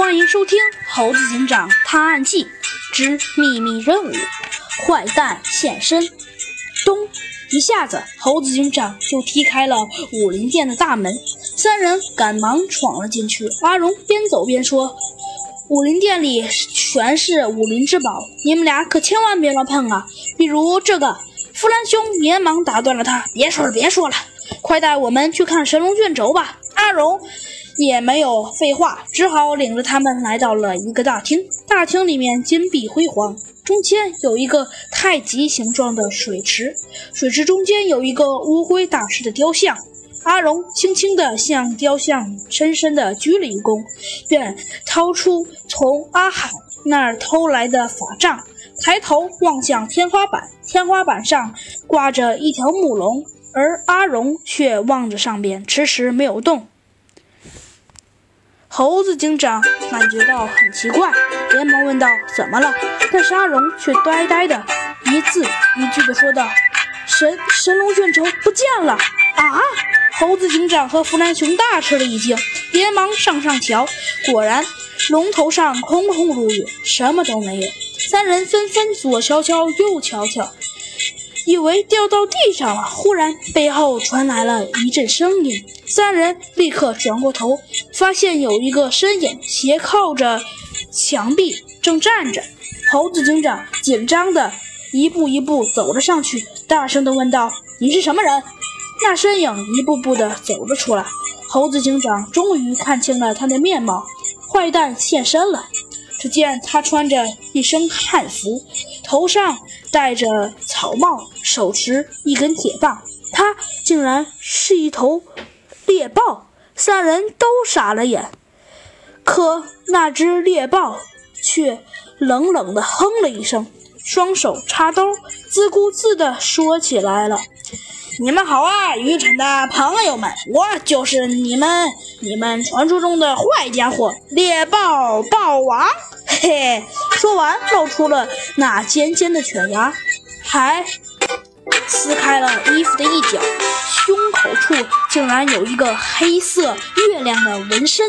欢迎收听《猴子警长探案记之秘密任务：坏蛋现身》。咚！一下子，猴子警长就踢开了武林殿的大门，三人赶忙闯了进去。阿荣边走边说：“武林殿里全是武林之宝，你们俩可千万别乱碰啊！比如这个。”弗兰兄连忙打断了他：“别说了，别说了，快带我们去看神龙卷轴吧！”阿荣。也没有废话，只好领着他们来到了一个大厅。大厅里面金碧辉煌，中间有一个太极形状的水池，水池中间有一个乌龟大师的雕像。阿荣轻轻地向雕像深深地鞠了一躬，便掏出从阿海那儿偷来的法杖，抬头望向天花板，天花板上挂着一条木龙，而阿荣却望着上边，迟迟没有动。猴子警长感觉到很奇怪，连忙问道：“怎么了？”但是阿荣却呆呆的，一字一句的说道：“神神龙卷轴不见了！”啊！猴子警长和弗兰熊大吃了一惊，连忙上上桥，果然龙头上空空如也，什么都没有。三人纷纷左瞧瞧，右瞧瞧。以为掉到地上了，忽然背后传来了一阵声音，三人立刻转过头，发现有一个身影斜靠着墙壁正站着。猴子警长紧张的一步一步走了上去，大声的问道：“你是什么人？”那身影一步步的走了出来，猴子警长终于看清了他的面貌，坏蛋现身了。只见他穿着一身汉服，头上戴着草帽，手持一根铁棒，他竟然是一头猎豹！三人都傻了眼。可那只猎豹却冷冷地哼了一声，双手插兜，自顾自地说起来了。你们好啊，愚蠢的朋友们！我就是你们、你们传说中的坏家伙——猎豹豹王。嘿 嘿，说完，露出了那尖尖的犬牙，还撕开了衣服的一角，胸口竟然有一个黑色月亮的纹身。